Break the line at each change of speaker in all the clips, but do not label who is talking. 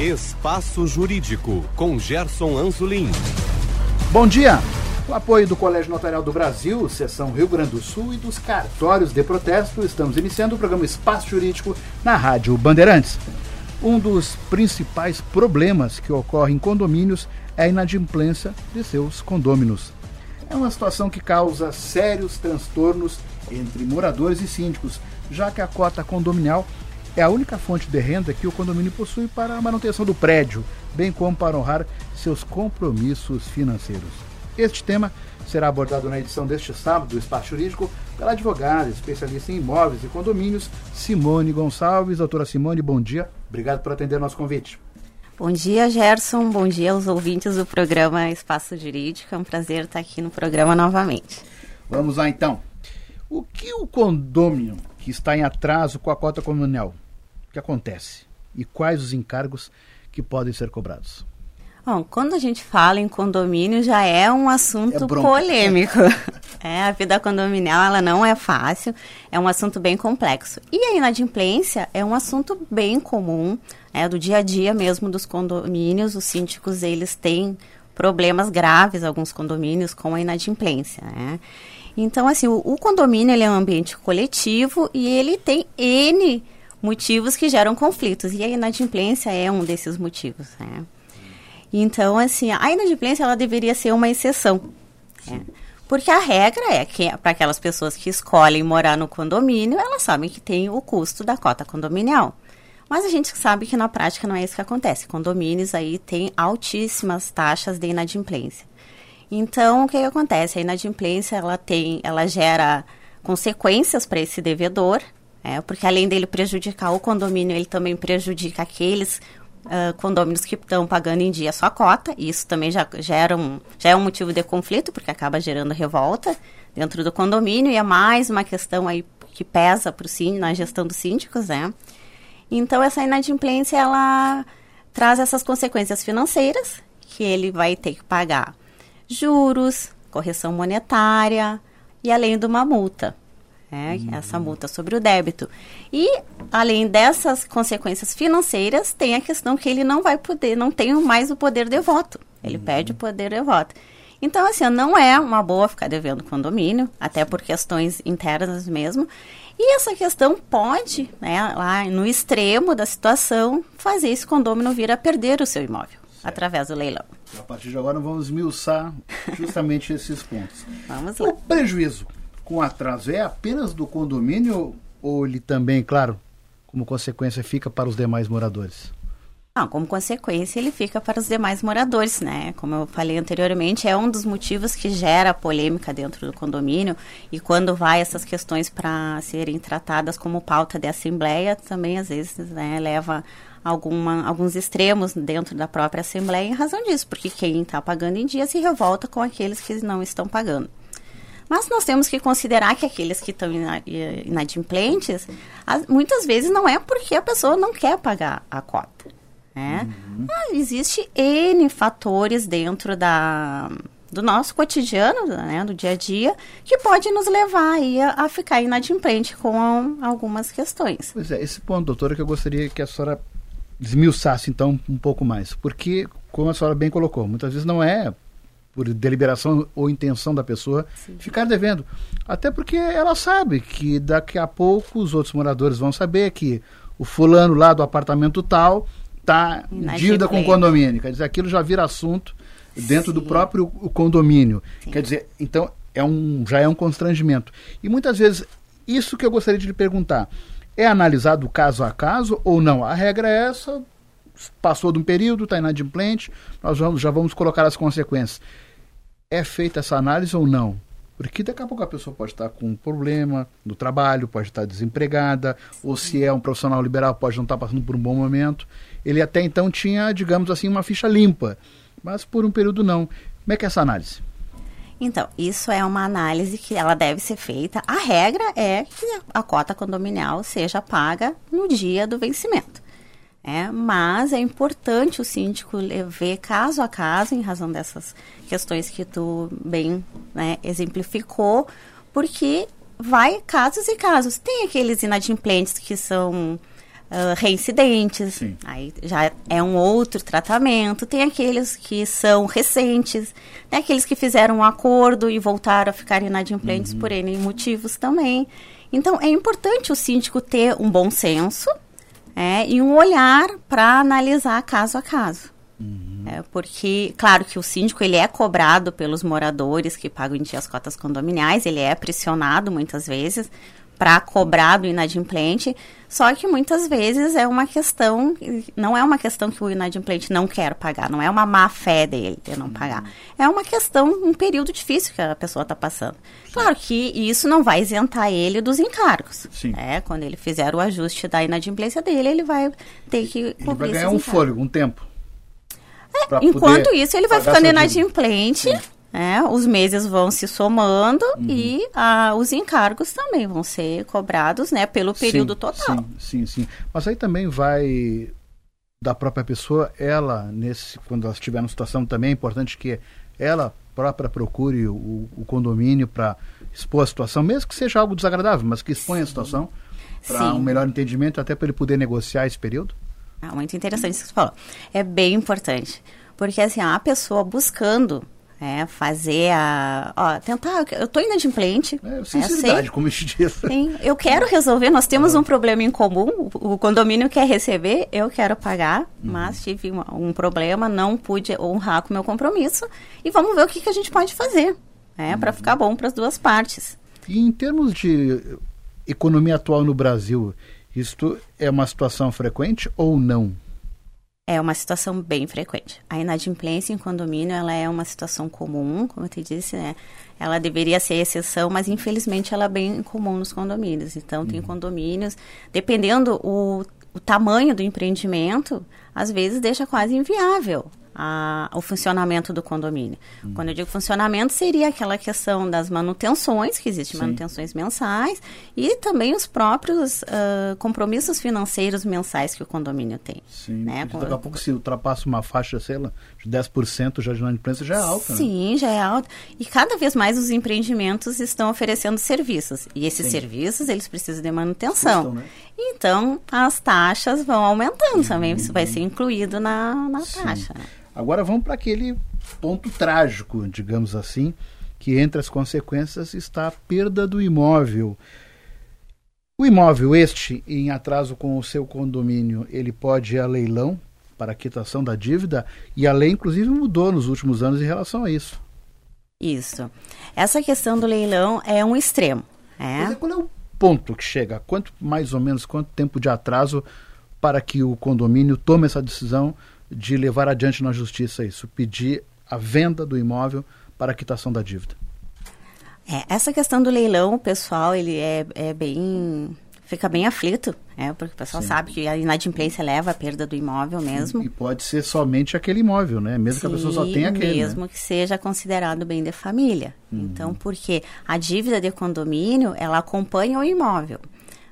Espaço Jurídico, com Gerson Anzolin.
Bom dia! Com apoio do Colégio Notarial do Brasil, Seção Rio Grande do Sul e dos cartórios de protesto, estamos iniciando o programa Espaço Jurídico na Rádio Bandeirantes. Um dos principais problemas que ocorre em condomínios é a inadimplência de seus condôminos. É uma situação que causa sérios transtornos entre moradores e síndicos, já que a cota condominial é a única fonte de renda que o condomínio possui para a manutenção do prédio, bem como para honrar seus compromissos financeiros. Este tema será abordado na edição deste sábado do Espaço Jurídico pela advogada, especialista em imóveis e condomínios, Simone Gonçalves. Doutora Simone, bom dia. Obrigado por atender nosso convite.
Bom dia, Gerson. Bom dia aos ouvintes do programa Espaço Jurídico. É um prazer estar aqui no programa novamente.
Vamos lá, então. O que o condômino que está em atraso com a cota comunal, que acontece? E quais os encargos que podem ser cobrados?
Bom, quando a gente fala em condomínio já é um assunto é polêmico. é, a vida condominial ela não é fácil, é um assunto bem complexo. E a inadimplência é um assunto bem comum, é do dia a dia mesmo dos condomínios. Os síndicos eles têm problemas graves, alguns condomínios com a inadimplência, né? Então, assim, o, o condomínio ele é um ambiente coletivo e ele tem N motivos que geram conflitos. E a inadimplência é um desses motivos, né? Então, assim, a inadimplência ela deveria ser uma exceção. É. Porque a regra é que, para aquelas pessoas que escolhem morar no condomínio, elas sabem que tem o custo da cota condominial. Mas a gente sabe que na prática não é isso que acontece. Condomínios aí têm altíssimas taxas de inadimplência. Então, o que, que acontece? A inadimplência ela tem, ela gera consequências para esse devedor, é, porque além dele prejudicar o condomínio, ele também prejudica aqueles uh, condôminos que estão pagando em dia sua cota. E isso também já gera um, já é um motivo de conflito, porque acaba gerando revolta dentro do condomínio. E é mais uma questão aí que pesa para o síndico, na gestão dos síndicos, né? Então, essa inadimplência, ela traz essas consequências financeiras, que ele vai ter que pagar juros, correção monetária e além de uma multa Uhum. Essa multa sobre o débito. E, além dessas consequências financeiras, tem a questão que ele não vai poder, não tem mais o poder de voto. Ele uhum. perde o poder de voto. Então, assim, não é uma boa ficar devendo condomínio, até por questões internas mesmo. E essa questão pode, né, lá no extremo da situação, fazer esse condomínio vir a perder o seu imóvel certo. através do leilão.
A partir de agora, vamos esmiuçar justamente esses pontos.
Vamos lá.
O prejuízo com atraso é apenas do condomínio ou ele também, claro, como consequência, fica para os demais moradores?
Não, como consequência, ele fica para os demais moradores, né? Como eu falei anteriormente, é um dos motivos que gera polêmica dentro do condomínio. E quando vai essas questões para serem tratadas como pauta de assembleia, também às vezes né, leva alguma, alguns extremos dentro da própria assembleia em razão disso, porque quem está pagando em dia se revolta com aqueles que não estão pagando. Mas nós temos que considerar que aqueles que estão inadimplentes, muitas vezes não é porque a pessoa não quer pagar a cota. Né? Uhum. Ah, existe N fatores dentro da, do nosso cotidiano, né, do dia a dia, que pode nos levar aí a, a ficar inadimplente com algumas questões.
Pois é, esse ponto, doutora, que eu gostaria que a senhora desmiuçasse então um pouco mais, porque, como a senhora bem colocou, muitas vezes não é por deliberação ou intenção da pessoa, Sim. ficar devendo. Até porque ela sabe que daqui a pouco os outros moradores vão saber que o fulano lá do apartamento tal está em dívida com o condomínio. Quer dizer, aquilo já vira assunto dentro Sim. do próprio condomínio. Sim. Quer dizer, então é um, já é um constrangimento. E muitas vezes, isso que eu gostaria de lhe perguntar, é analisado caso a caso ou não? A regra é essa, passou de um período, está inadimplente, nós vamos, já vamos colocar as consequências. É feita essa análise ou não? Porque daqui a pouco a pessoa pode estar com um problema no trabalho, pode estar desempregada, ou se é um profissional liberal, pode não estar passando por um bom momento. Ele até então tinha, digamos assim, uma ficha limpa, mas por um período não. Como é que é essa análise?
Então, isso é uma análise que ela deve ser feita. A regra é que a cota condominial seja paga no dia do vencimento. É, mas é importante o síndico ver caso a caso, em razão dessas questões que tu bem né, exemplificou, porque vai casos e casos. Tem aqueles inadimplentes que são uh, reincidentes, Sim. aí já é um outro tratamento. Tem aqueles que são recentes, tem aqueles que fizeram um acordo e voltaram a ficar inadimplentes uhum. por N motivos também. Então, é importante o síndico ter um bom senso é, e um olhar para analisar caso a caso. Uhum. É, porque, claro que o síndico ele é cobrado pelos moradores que pagam em dia as cotas condominiais, ele é pressionado muitas vezes, para cobrar do inadimplente, só que muitas vezes é uma questão, não é uma questão que o inadimplente não quer pagar, não é uma má fé dele de não pagar. É uma questão, um período difícil que a pessoa está passando. Claro que isso não vai isentar ele dos encargos. Sim. É, quando ele fizer o ajuste da inadimplência dele, ele vai ter que
Ele vai ganhar um fôlego, um tempo.
É, enquanto isso, ele vai ficando inadimplente. Sim é, os meses vão se somando uhum. e ah, os encargos também vão ser cobrados né, pelo período
sim,
total.
Sim, sim, sim. Mas aí também vai da própria pessoa, ela, nesse, quando ela estiver numa situação também é importante que ela própria procure o, o condomínio para expor a situação, mesmo que seja algo desagradável, mas que exponha a situação para um melhor entendimento, até para ele poder negociar esse período.
Ah, muito interessante isso que você falou. É bem importante. Porque assim, a pessoa buscando é, fazer a. Ó, tentar. Eu tô inadimplente.
É, sinceridade, é, como.
Sim, eu quero resolver. Nós temos um problema em comum. O, condomínio quer receber, eu quero pagar, uhum. mas tive uma, um problema, não pude honrar com o meu compromisso. E vamos ver o que, que a gente pode fazer, né, uhum. para ficar bom para as duas partes.
E em termos de economia atual no Brasil, isto é uma situação frequente ou não?
É uma situação bem frequente. A inadimplência em condomínio, ela é uma situação comum, como eu te disse, né? Ela deveria ser exceção, mas infelizmente ela é bem comum nos condomínios. Então, tem uhum. condomínios, dependendo o, o tamanho do empreendimento, às vezes deixa quase inviável a, o funcionamento do condomínio. Hum. Quando eu digo funcionamento, seria aquela questão das manutenções, que existem manutenções mensais, e também os próprios uh, compromissos financeiros mensais que o condomínio tem.
Sim, né? daqui a pouco se ultrapassa uma faixa, sei lá, 10% já de inadimplência, já é alta.
Né? Sim,
né?
já é alta. E cada vez mais os empreendimentos estão oferecendo serviços. E esses Sim. serviços, eles precisam de manutenção. Custam, né? Então, as taxas vão aumentando uhum. também. Isso vai ser incluído na, na taxa.
Agora vamos para aquele ponto trágico, digamos assim, que entre as consequências está a perda do imóvel. O imóvel este, em atraso com o seu condomínio, ele pode ir a leilão para a quitação da dívida e a lei, inclusive, mudou nos últimos anos em relação a isso.
Isso. Essa questão do leilão é um extremo. É?
Mas qual é o ponto que chega? Quanto, mais ou menos, quanto tempo de atraso para que o condomínio tome essa decisão de levar adiante na justiça isso, pedir a venda do imóvel para a quitação da dívida.
É, essa questão do leilão, o pessoal, ele é, é bem fica bem aflito, é, porque o pessoal Sim. sabe que a inadimplência leva à perda do imóvel mesmo.
E pode ser somente aquele imóvel, né? Mesmo Sim, que a pessoa só tenha aquele.
Né? Mesmo
né?
que seja considerado bem de família. Uhum. Então, porque a dívida de condomínio, ela acompanha o imóvel.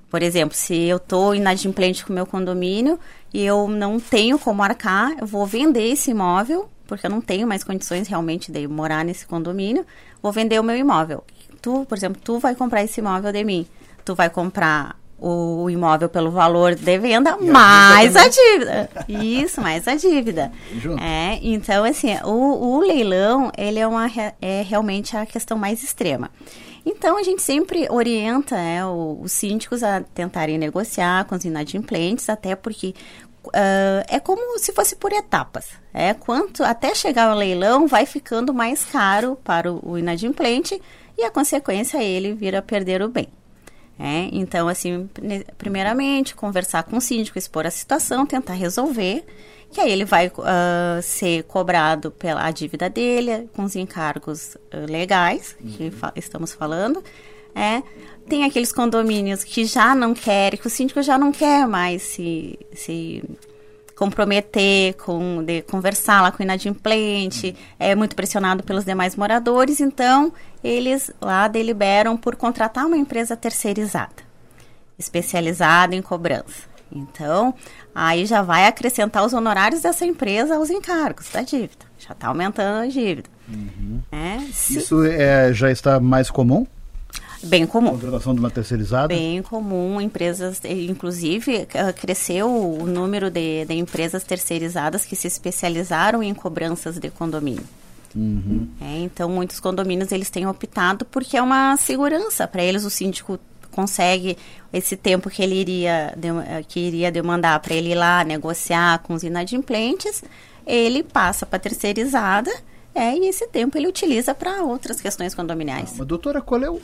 Por exemplo, se eu estou inadimplente com o meu condomínio e eu não tenho como arcar, eu vou vender esse imóvel, porque eu não tenho mais condições realmente de morar nesse condomínio, vou vender o meu imóvel. Tu, por exemplo, tu vai comprar esse imóvel de mim. Tu vai comprar o imóvel pelo valor de venda, e mais a dívida. Isso, mais a dívida. É, então, assim, o, o leilão, ele é, uma, é realmente a questão mais extrema. Então, a gente sempre orienta né, os síndicos a tentarem negociar com os inadimplentes, até porque Uh, é como se fosse por etapas. É quanto até chegar ao leilão vai ficando mais caro para o, o inadimplente e a consequência é ele vir a perder o bem. É, então, assim, primeiramente conversar com o síndico, expor a situação, tentar resolver que aí ele vai uh, ser cobrado pela dívida dele, com os encargos uh, legais que uhum. fa estamos falando. É, tem aqueles condomínios que já não querem, que o síndico já não quer mais se, se comprometer com de conversar lá com o inadimplente, é muito pressionado pelos demais moradores, então eles lá deliberam por contratar uma empresa terceirizada, especializada em cobrança. Então, aí já vai acrescentar os honorários dessa empresa aos encargos da dívida. Já está aumentando a dívida.
Uhum. É, se... Isso é, já está mais comum?
Bem comum.
Contratação de uma terceirizada?
Bem comum. Empresas, inclusive, cresceu o número de, de empresas terceirizadas que se especializaram em cobranças de condomínio. Uhum. É, então, muitos condomínios eles têm optado porque é uma segurança para eles. O síndico consegue esse tempo que ele iria que iria demandar para ele ir lá negociar com os inadimplentes, ele passa para terceirizada é, e esse tempo ele utiliza para outras questões condominiais.
Mas, doutora, qual é o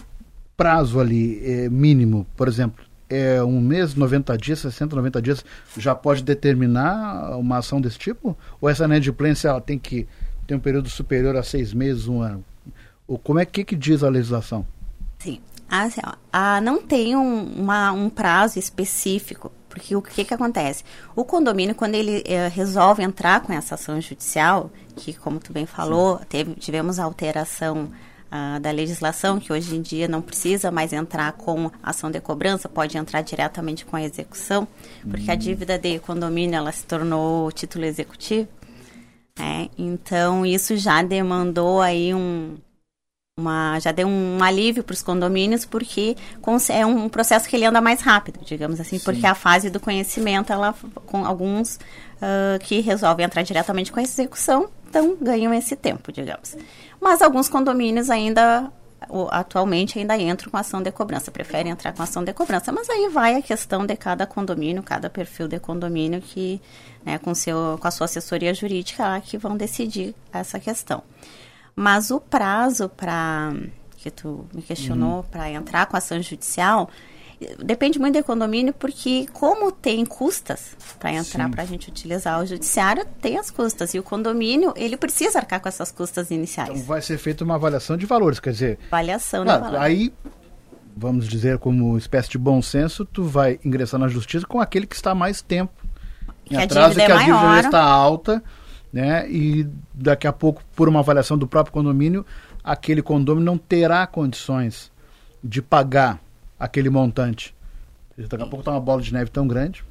prazo ali é, mínimo, por exemplo? É um mês, 90 dias, 60, 90 dias, já pode determinar uma ação desse tipo? Ou essa inadimplência ela tem que ter um período superior a seis meses, um ano? Ou como é que, que diz a legislação?
Sim. Assim, ah, não tem um, uma, um prazo específico, porque o que, que acontece? O condomínio, quando ele eh, resolve entrar com essa ação judicial, que, como tu bem falou, teve, tivemos alteração ah, da legislação, que hoje em dia não precisa mais entrar com ação de cobrança, pode entrar diretamente com a execução, porque a hum. dívida de condomínio ela se tornou título executivo. É, então, isso já demandou aí um, uma, já deu um alívio para os condomínios porque é um processo que ele anda mais rápido, digamos assim, Sim. porque a fase do conhecimento, ela com alguns uh, que resolvem entrar diretamente com a execução, então ganham esse tempo, digamos. Mas alguns condomínios ainda atualmente ainda entram com ação de cobrança, preferem entrar com ação de cobrança, mas aí vai a questão de cada condomínio, cada perfil de condomínio que, né, com, seu, com a sua assessoria jurídica lá, que vão decidir essa questão. Mas o prazo para que tu me questionou uhum. para entrar com ação judicial depende muito do condomínio, porque como tem custas para entrar para a gente utilizar o judiciário, tem as custas e o condomínio ele precisa arcar com essas custas iniciais. Então
vai ser feita uma avaliação de valores, quer dizer.
Avaliação de valores.
Aí vamos dizer como espécie de bom senso, tu vai ingressar na justiça com aquele que está mais tempo em atraso e que a dívida já está alta né? E daqui a pouco, por uma avaliação do próprio condomínio, aquele condomínio não terá condições de pagar aquele montante. Daqui a pouco está uma bola de neve tão grande.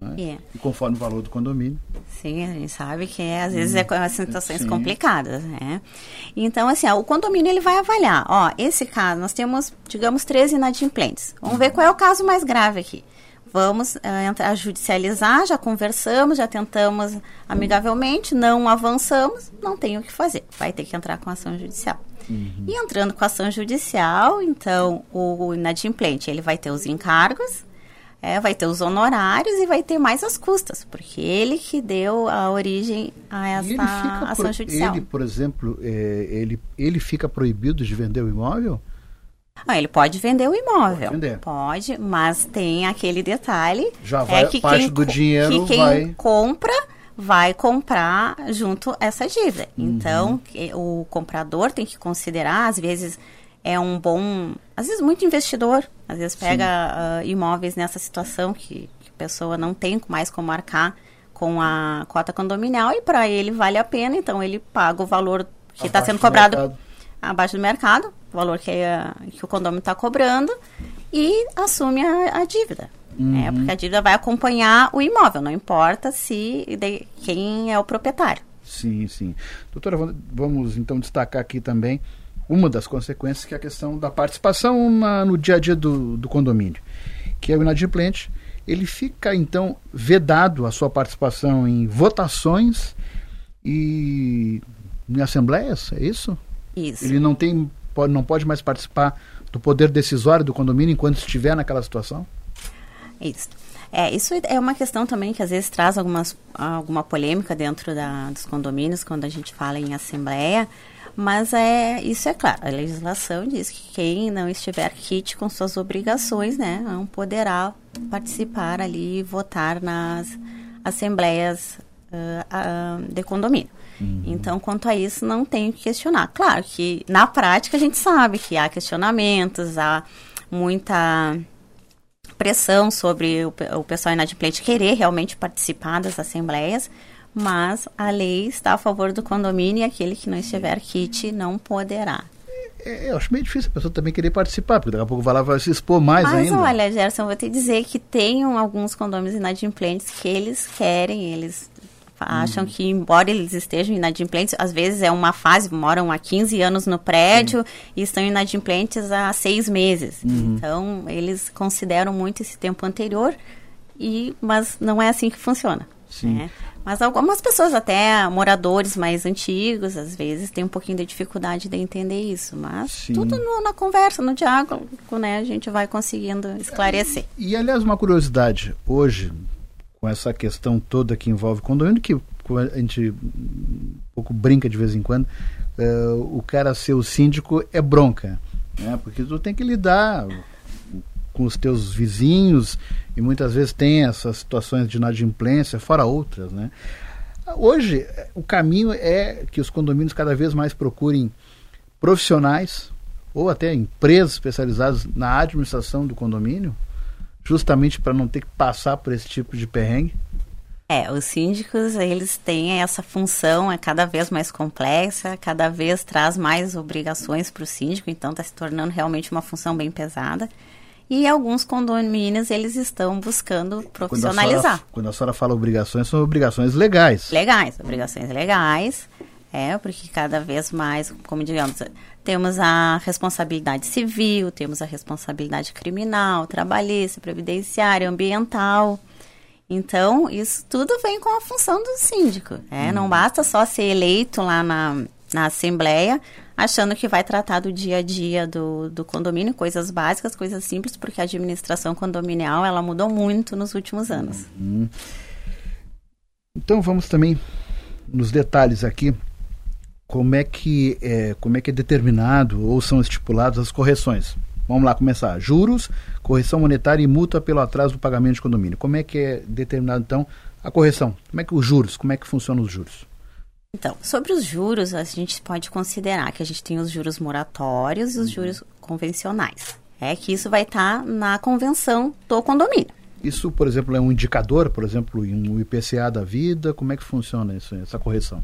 Né? É. E conforme o valor do condomínio.
Sim, a gente sabe que é, às vezes é situações sim. complicadas, né? Então, assim, ó, o condomínio ele vai avaliar, ó, esse caso, nós temos, digamos, três inadimplentes. Vamos ver qual é o caso mais grave aqui vamos uh, entrar, judicializar, já conversamos, já tentamos amigavelmente, não avançamos, não tem o que fazer, vai ter que entrar com ação judicial. Uhum. E entrando com ação judicial, então o inadimplente ele vai ter os encargos, é, vai ter os honorários e vai ter mais as custas, porque ele que deu a origem a essa ação
pro,
judicial.
Ele, por exemplo, é, ele, ele fica proibido de vender o imóvel?
Ah, ele pode vender o imóvel. Pode, vender. pode mas tem aquele detalhe.
Já é vai é que parte quem, do dinheiro
que quem
vai...
compra vai comprar junto essa dívida. Uhum. Então, o comprador tem que considerar, às vezes é um bom, às vezes muito investidor, às vezes pega uh, imóveis nessa situação que, que, a pessoa não tem mais como marcar com a cota condominial e para ele vale a pena, então ele paga o valor que está sendo cobrado abaixo do mercado, o valor que, a, que o condomínio está cobrando, e assume a, a dívida. Uhum. É, porque a dívida vai acompanhar o imóvel, não importa se de, quem é o proprietário.
Sim, sim. Doutora, vamos então destacar aqui também uma das consequências, que é a questão da participação na, no dia a dia do, do condomínio, que é o inadimplente. Ele fica, então, vedado a sua participação em votações e em assembleias, é isso?
Isso.
Ele não tem, pode, não pode mais participar do poder decisório do condomínio enquanto estiver naquela situação?
Isso. É, isso é uma questão também que às vezes traz algumas, alguma polêmica dentro da, dos condomínios quando a gente fala em assembleia, mas é, isso é claro, a legislação diz que quem não estiver kit com suas obrigações, né, não poderá participar ali e votar nas assembleias uh, uh, de condomínio. Uhum. Então, quanto a isso, não tenho que questionar. Claro que na prática a gente sabe que há questionamentos, há muita pressão sobre o, o pessoal inadimplente querer realmente participar das assembleias, mas a lei está a favor do condomínio e aquele que não estiver kit não poderá.
É, eu acho meio difícil a pessoa também querer participar, porque daqui a pouco vai lá vai se expor mais
Mas
ainda.
Mas olha, Gerson, vou te dizer que tem alguns condomínios inadimplentes que eles querem, eles Acham uhum. que, embora eles estejam inadimplentes, às vezes é uma fase, moram há 15 anos no prédio e estão inadimplentes há seis meses. Uhum. Então, eles consideram muito esse tempo anterior, e, mas não é assim que funciona. Sim. Né? Mas algumas pessoas, até moradores mais antigos, às vezes, têm um pouquinho de dificuldade de entender isso. Mas Sim. tudo no, na conversa, no diálogo, né, a gente vai conseguindo esclarecer.
E, e, aliás, uma curiosidade, hoje, com essa questão toda que envolve condomínio, que a gente um pouco brinca de vez em quando, uh, o cara ser o síndico é bronca, né? porque tu tem que lidar com os teus vizinhos e muitas vezes tem essas situações de inadimplência, fora outras, né? Hoje, o caminho é que os condomínios cada vez mais procurem profissionais ou até empresas especializadas na administração do condomínio, justamente para não ter que passar por esse tipo de perrengue?
É, os síndicos, eles têm essa função, é cada vez mais complexa, cada vez traz mais obrigações para o síndico, então está se tornando realmente uma função bem pesada. E alguns condomínios, eles estão buscando profissionalizar. Quando a, senhora,
quando a senhora fala obrigações, são obrigações legais.
Legais, obrigações legais. É, porque cada vez mais, como digamos, temos a responsabilidade civil, temos a responsabilidade criminal, trabalhista, previdenciária, ambiental. Então, isso tudo vem com a função do síndico. É? Hum. Não basta só ser eleito lá na, na Assembleia, achando que vai tratar do dia a dia do, do condomínio, coisas básicas, coisas simples, porque a administração condominial ela mudou muito nos últimos anos. Uhum.
Então vamos também nos detalhes aqui como é que é, como é que é determinado ou são estipuladas as correções. Vamos lá começar. Juros, correção monetária e multa pelo atraso do pagamento de condomínio. Como é que é determinado então a correção? Como é que os juros? Como é que funcionam os juros?
Então, sobre os juros, a gente pode considerar que a gente tem os juros moratórios e os uhum. juros convencionais. É que isso vai estar tá na convenção do condomínio.
Isso, por exemplo, é um indicador, por exemplo, em um IPCA da vida? Como é que funciona isso, essa correção?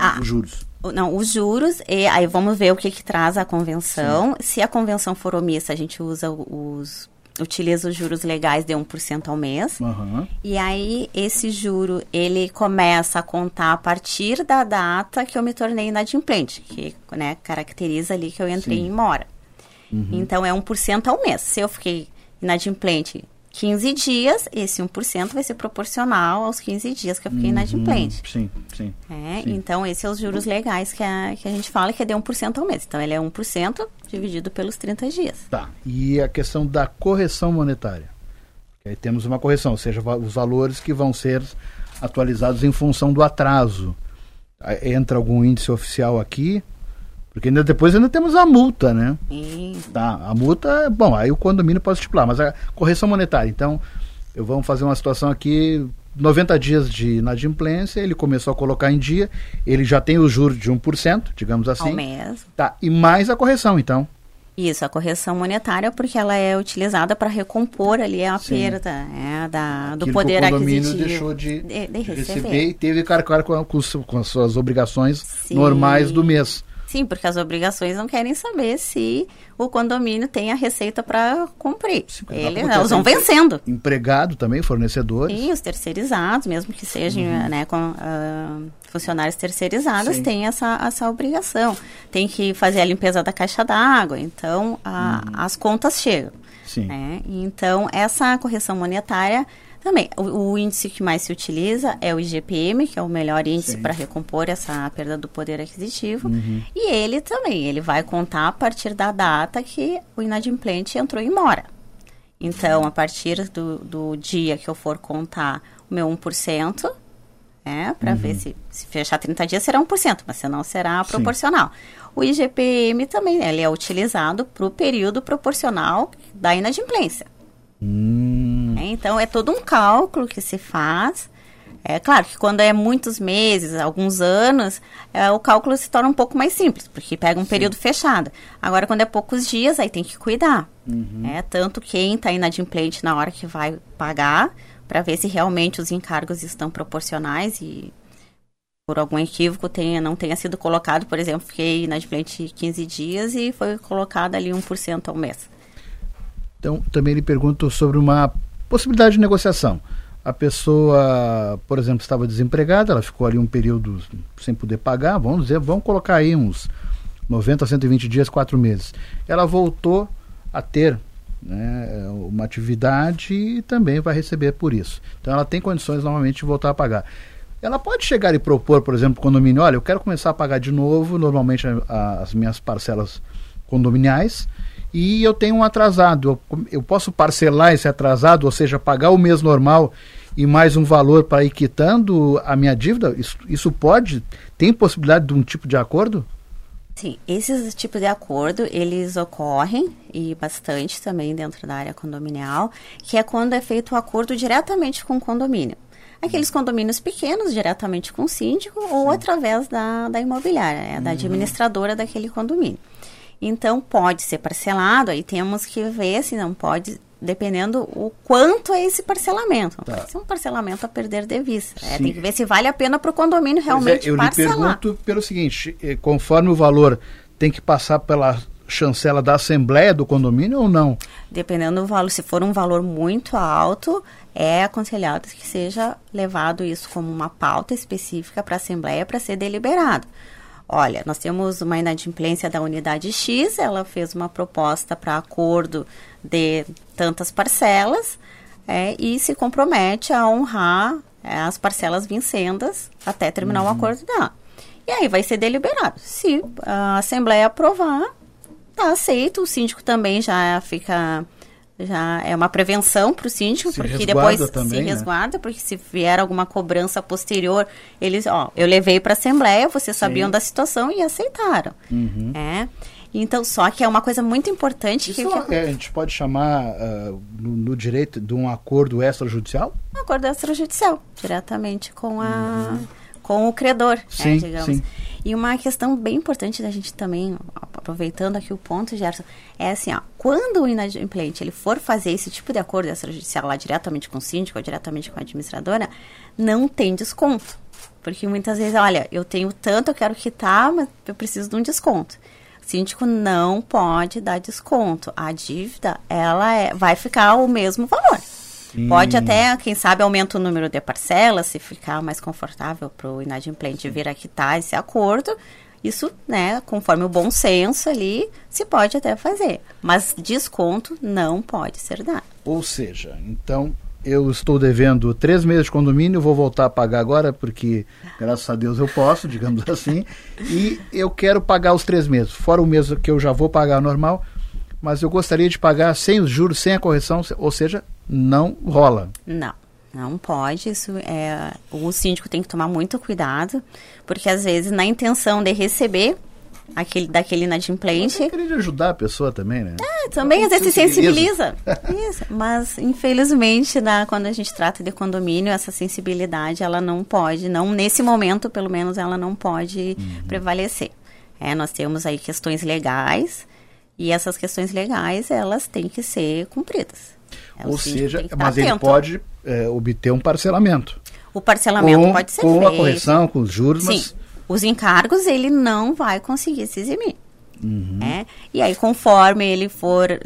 Ah, os juros. Não, os juros, e aí vamos ver o que, que traz a convenção. Sim. Se a convenção for omissa, a gente usa os utiliza os juros legais de 1% ao mês. Uhum. E aí, esse juro, ele começa a contar a partir da data que eu me tornei inadimplente, que né, caracteriza ali que eu entrei Sim. em mora. Uhum. Então, é 1% ao mês. Se eu fiquei inadimplente 15 dias, esse 1% vai ser proporcional aos 15 dias que eu fiquei uhum, inadimplente.
Sim, sim,
é,
sim.
Então, esses são os juros legais que a, que a gente fala que é de 1% ao mês. Então, ele é 1% dividido pelos 30 dias.
Tá. E a questão da correção monetária? Aí temos uma correção, ou seja, os valores que vão ser atualizados em função do atraso. Entra algum índice oficial aqui? Porque ainda depois ainda temos a multa, né? Sim. Tá, a multa, bom, aí o condomínio pode estipular, mas a correção monetária, então, eu vamos fazer uma situação aqui, 90 dias de inadimplência, ele começou a colocar em dia, ele já tem os juros de 1%, digamos assim. Ao
mês.
Tá, e mais a correção, então.
Isso, a correção monetária, porque ela é utilizada para recompor ali a Sim. perda é, da, do poder
que
o condomínio
deixou de, de, de receber. receber. e teve que arcar com, com, com, as suas obrigações Sim. normais do mês.
Sim, porque as obrigações não querem saber se o condomínio tem a receita para cumprir. Sim, Eles, elas vão vencendo.
Empregado também, fornecedores.
E os terceirizados, mesmo que sejam uhum. né, com, uh, funcionários terceirizados, Sim. têm essa, essa obrigação. Tem que fazer a limpeza da caixa d'água, então a, uhum. as contas chegam. Sim. Né? Então, essa correção monetária também, o, o, índice que mais se utiliza é o IGPM, que é o melhor índice para recompor essa perda do poder aquisitivo. Uhum. E ele também, ele vai contar a partir da data que o inadimplente entrou em mora. Então, a partir do, do dia que eu for contar o meu 1%, é, para uhum. ver se, se fechar 30 dias será 1%, mas senão será proporcional. Sim. O IGPM também, ele é utilizado para o período proporcional da inadimplência. Hum. É, então é todo um cálculo que se faz. É claro que quando é muitos meses, alguns anos, é, o cálculo se torna um pouco mais simples, porque pega um Sim. período fechado. Agora, quando é poucos dias, aí tem que cuidar. Uhum. É, tanto quem está inadimplente na hora que vai pagar, para ver se realmente os encargos estão proporcionais e por algum equívoco tenha, não tenha sido colocado, por exemplo, fiquei inadimplente 15 dias e foi colocado ali 1% ao mês.
Então, também lhe pergunto sobre uma possibilidade de negociação. a pessoa, por exemplo, estava desempregada, ela ficou ali um período sem poder pagar, vamos dizer, vamos colocar aí uns 90 a 120 dias, quatro meses. Ela voltou a ter né, uma atividade e também vai receber por isso. Então ela tem condições novamente de voltar a pagar. Ela pode chegar e propor, por exemplo, condomínio, olha, eu quero começar a pagar de novo, normalmente a, a, as minhas parcelas condominiais, e eu tenho um atrasado. Eu, eu, posso parcelar esse atrasado, ou seja, pagar o mês normal e mais um valor para ir quitando a minha dívida? Isso, isso pode? Tem possibilidade de um tipo de acordo?
Sim, esses tipos de acordo, eles ocorrem, e bastante também dentro da área condominial, que é quando é feito o acordo diretamente com o condomínio. Aqueles condomínios pequenos, diretamente com o síndico, ou através da, da imobiliária, é, da uhum. administradora daquele condomínio. Então, pode ser parcelado, aí temos que ver se não pode, dependendo o quanto é esse parcelamento. Não tá. pode ser um parcelamento a perder de vista. É, tem que ver se vale a pena para o condomínio é, realmente
é, eu parcelar. Eu lhe pergunto pelo seguinte, eh, conforme o valor tem que passar pela chancela da assembleia do condomínio ou não?
Dependendo do valor, se for um valor muito alto, é aconselhado que seja levado isso como uma pauta específica para a assembleia para ser deliberado. Olha, nós temos uma inadimplência da unidade X, ela fez uma proposta para acordo de tantas parcelas é, e se compromete a honrar é, as parcelas vincendas até terminar uhum. o acordo dela. E aí vai ser deliberado. Se a Assembleia aprovar, tá aceito. O síndico também já fica já é uma prevenção para o síndico, se porque depois também, se né? resguarda, porque se vier alguma cobrança posterior, eles, ó, eu levei para a Assembleia, vocês sabiam Sim. da situação e aceitaram. Uhum. É. Então, só que é uma coisa muito importante
Isso
que,
que... É, a gente pode chamar uh, no, no, direito de um acordo extrajudicial?
Um acordo extrajudicial, diretamente com a uhum. com o credor, né,
sim, digamos. Sim.
E uma questão bem importante da gente também, aproveitando aqui o ponto, Gerson, é assim, ó, quando o inadimplente ele for fazer esse tipo de acordo extrajudicial lá diretamente com o síndico ou diretamente com a administradora, não tem desconto. Porque muitas vezes, olha, eu tenho tanto, eu quero quitar, mas eu preciso de um desconto. O síndico não pode dar desconto. A dívida, ela é, vai ficar o mesmo valor. Pode até, quem sabe, aumenta o número de parcelas, se ficar mais confortável para o inadimplente vir a quitar esse acordo. Isso, né, conforme o bom senso ali, se pode até fazer. Mas desconto não pode ser dado.
Ou seja, então eu estou devendo três meses de condomínio, vou voltar a pagar agora, porque graças a Deus eu posso, digamos assim, e eu quero pagar os três meses, fora o mês que eu já vou pagar normal, mas eu gostaria de pagar sem os juros, sem a correção, ou seja, não rola.
Não. Não pode, isso é. O síndico tem que tomar muito cuidado, porque às vezes, na intenção de receber aquele, daquele inadimplente. Mas
querer ajudar a pessoa também, né?
É, também às vezes se sensibiliza. Isso. Mas, infelizmente, na, quando a gente trata de condomínio, essa sensibilidade, ela não pode, não nesse momento, pelo menos, ela não pode uhum. prevalecer. É, nós temos aí questões legais e essas questões legais, elas têm que ser cumpridas.
É, Ou seja, mas atento. ele pode é, obter um parcelamento.
O parcelamento
com,
pode ser
com
feito.
a correção, com os juros,
Sim.
mas...
Os encargos ele não vai conseguir se eximir. Uhum. É? E aí, conforme ele for,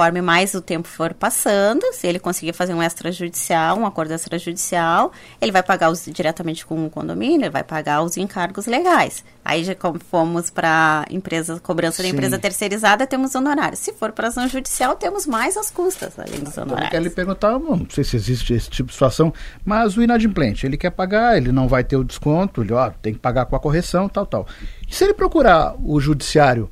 conforme mais o tempo for passando, se ele conseguir fazer um extrajudicial, um acordo extrajudicial, ele vai pagar os, diretamente com o condomínio, ele vai pagar os encargos legais. Aí já como fomos para empresa, cobrança Sim. da empresa terceirizada, temos honorários. Se for para ação judicial, temos mais as custas, além dos honorários. Eu
quero lhe perguntar, não sei se existe esse tipo de situação, mas o inadimplente, ele quer pagar, ele não vai ter o desconto, ele ó, tem que pagar com a correção, tal, tal. E se ele procurar o judiciário,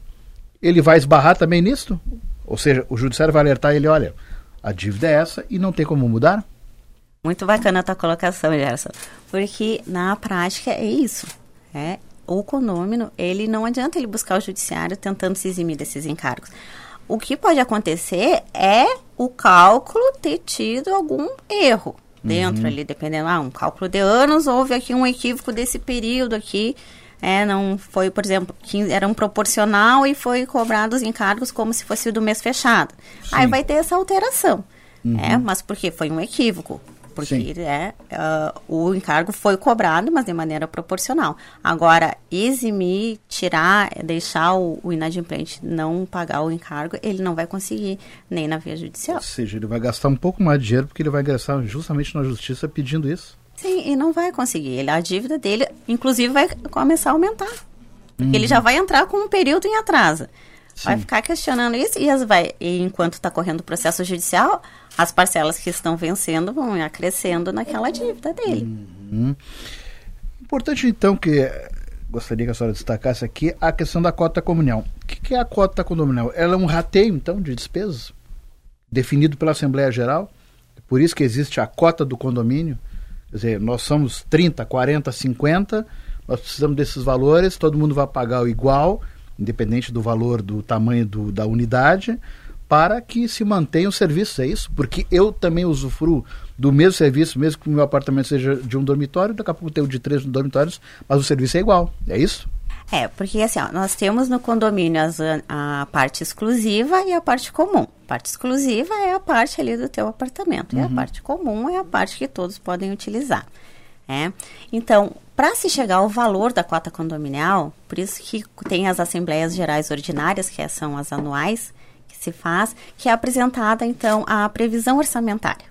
ele vai esbarrar também nisso? Ou seja, o judiciário vai alertar ele, olha, a dívida é essa e não tem como mudar?
Muito bacana a tua colocação, Gerson. Porque na prática é isso. É, o condomínio, ele não adianta ele buscar o judiciário tentando se eximir desses encargos. O que pode acontecer é o cálculo ter tido algum erro dentro uhum. ali, dependendo, ah, um cálculo de anos, houve aqui um equívoco desse período aqui, é, não foi, por exemplo, que era um proporcional e foi cobrado os encargos como se fosse do mês fechado. Sim. Aí vai ter essa alteração. Uhum. É, mas porque foi um equívoco. porque é, uh, o encargo foi cobrado, mas de maneira proporcional. Agora, eximir, tirar, deixar o, o inadimplente não pagar o encargo, ele não vai conseguir nem na via judicial. Ou
seja, ele vai gastar um pouco mais de dinheiro porque ele vai ingressar justamente na justiça pedindo isso.
Sim, e não vai conseguir. Ele, a dívida dele, inclusive, vai começar a aumentar. Porque uhum. ele já vai entrar com um período em atraso. Sim. Vai ficar questionando isso e, as vai, e enquanto está correndo o processo judicial, as parcelas que estão vencendo vão acrescendo naquela dívida dele.
Uhum. Importante, então, que gostaria que a senhora destacasse aqui a questão da cota comunal. O que, que é a cota condominial? Ela é um rateio, então, de despesas definido pela Assembleia Geral. É por isso que existe a cota do condomínio. Quer dizer, nós somos 30, 40, 50, nós precisamos desses valores, todo mundo vai pagar o igual, independente do valor, do tamanho do, da unidade, para que se mantenha o serviço, é isso? Porque eu também usufruo do mesmo serviço, mesmo que o meu apartamento seja de um dormitório, daqui a pouco eu tenho de três dormitórios, mas o serviço é igual, é isso?
É, porque assim, ó, nós temos no condomínio as, a parte exclusiva e a parte comum. A parte exclusiva é a parte ali do teu apartamento uhum. e a uhum. parte comum é a parte que todos podem utilizar. É? Então, para se chegar ao valor da cota condominial, por isso que tem as assembleias gerais ordinárias, que são as anuais, que se faz, que é apresentada então a previsão orçamentária.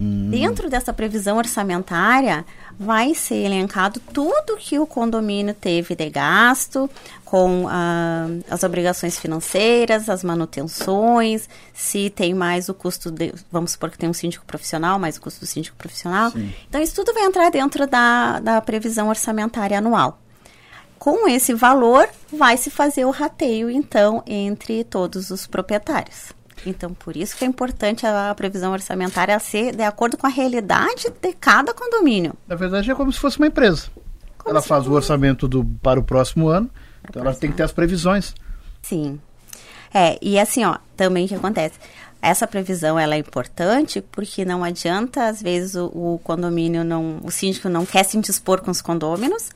Hum. Dentro dessa previsão orçamentária, vai ser elencado tudo que o condomínio teve de gasto, com ah, as obrigações financeiras, as manutenções, se tem mais o custo, de, vamos supor que tem um síndico profissional, mais o custo do síndico profissional. Sim. Então, isso tudo vai entrar dentro da, da previsão orçamentária anual. Com esse valor, vai se fazer o rateio, então, entre todos os proprietários. Então, por isso que é importante a previsão orçamentária ser de acordo com a realidade de cada condomínio.
Na verdade, é como se fosse uma empresa. Como ela faz o orçamento do, para o próximo ano, para então ela tem que ter as previsões.
Sim. É, e assim, ó, também o que acontece? Essa previsão ela é importante porque não adianta, às vezes, o, o condomínio não. O síndico não quer se indispor com os condôminos.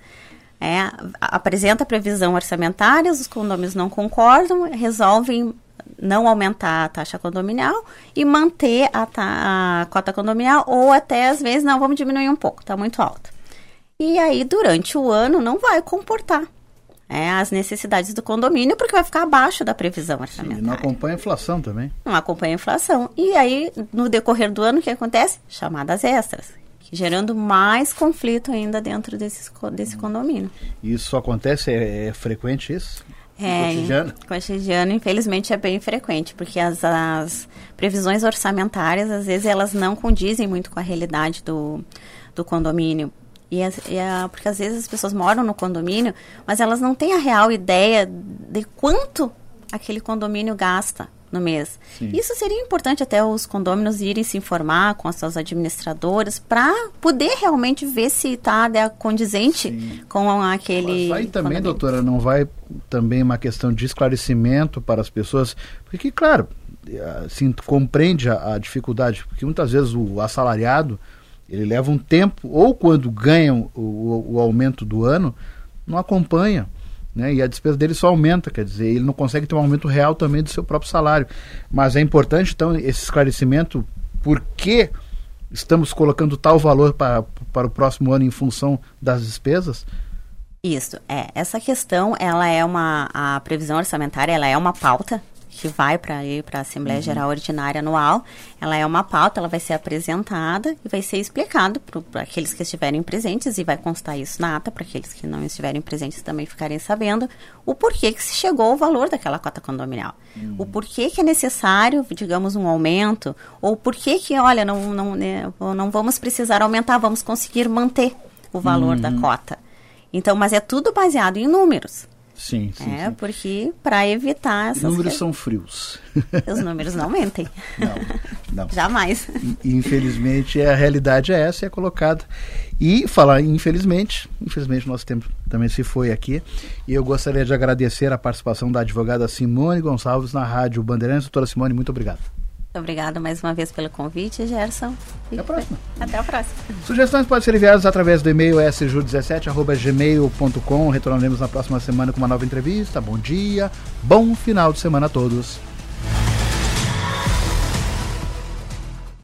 É, apresenta a previsão orçamentária, os condôminos não concordam, resolvem não aumentar a taxa condominial e manter a, a, cota condominial ou até às vezes não, vamos diminuir um pouco, está muito alta. E aí durante o ano não vai comportar é, as necessidades do condomínio porque vai ficar abaixo da previsão orçamentária. Sim,
não acompanha a inflação também.
Não acompanha a inflação. E aí no decorrer do ano o que acontece? Chamadas extras. Gerando mais conflito ainda dentro desse, desse condomínio.
Isso acontece? É, é frequente isso?
É, cotidiano? cotidiano, infelizmente, é bem frequente, porque as, as previsões orçamentárias, às vezes, elas não condizem muito com a realidade do, do condomínio. E, é, e é, porque às vezes as pessoas moram no condomínio, mas elas não têm a real ideia de quanto aquele condomínio gasta no mês. Sim. Isso seria importante até os condôminos irem se informar com as suas administradoras para poder realmente ver se está condizente Sim. com aquele.
Mas aí também, doutora, não vai também uma questão de esclarecimento para as pessoas, porque claro, assim, compreende a, a dificuldade, porque muitas vezes o assalariado ele leva um tempo, ou quando ganha o, o, o aumento do ano, não acompanha né? E a despesa dele só aumenta, quer dizer, ele não consegue ter um aumento real também do seu próprio salário. Mas é importante, então, esse esclarecimento, por que estamos colocando tal valor para, para o próximo ano em função das despesas?
Isso, é. Essa questão, ela é uma, a previsão orçamentária, ela é uma pauta que vai para a Assembleia uhum. Geral Ordinária Anual. Ela é uma pauta, ela vai ser apresentada e vai ser explicado para aqueles que estiverem presentes, e vai constar isso na ata, para aqueles que não estiverem presentes também ficarem sabendo, o porquê que se chegou ao valor daquela cota condominial. Uhum. O porquê que é necessário, digamos, um aumento, ou porquê que, olha, não, não, né, não vamos precisar aumentar, vamos conseguir manter o valor uhum. da cota. Então, mas é tudo baseado em números.
Sim, sim.
É, sim. porque para evitar essas.
Os números são frios.
Os números não mentem.
Não, não.
Jamais.
Infelizmente, a realidade é essa, é colocada. E falar infelizmente, infelizmente nosso tempo também se foi aqui. E eu gostaria de agradecer a participação da advogada Simone Gonçalves na Rádio Bandeirantes. Doutora Simone, muito obrigado.
Obrigada mais uma vez pelo convite, Gerson.
Até a próxima.
Até a próxima.
Sugestões podem ser enviadas através do e-mail sju17.gmail.com. Retornaremos na próxima semana com uma nova entrevista. Bom dia, bom final de semana a todos.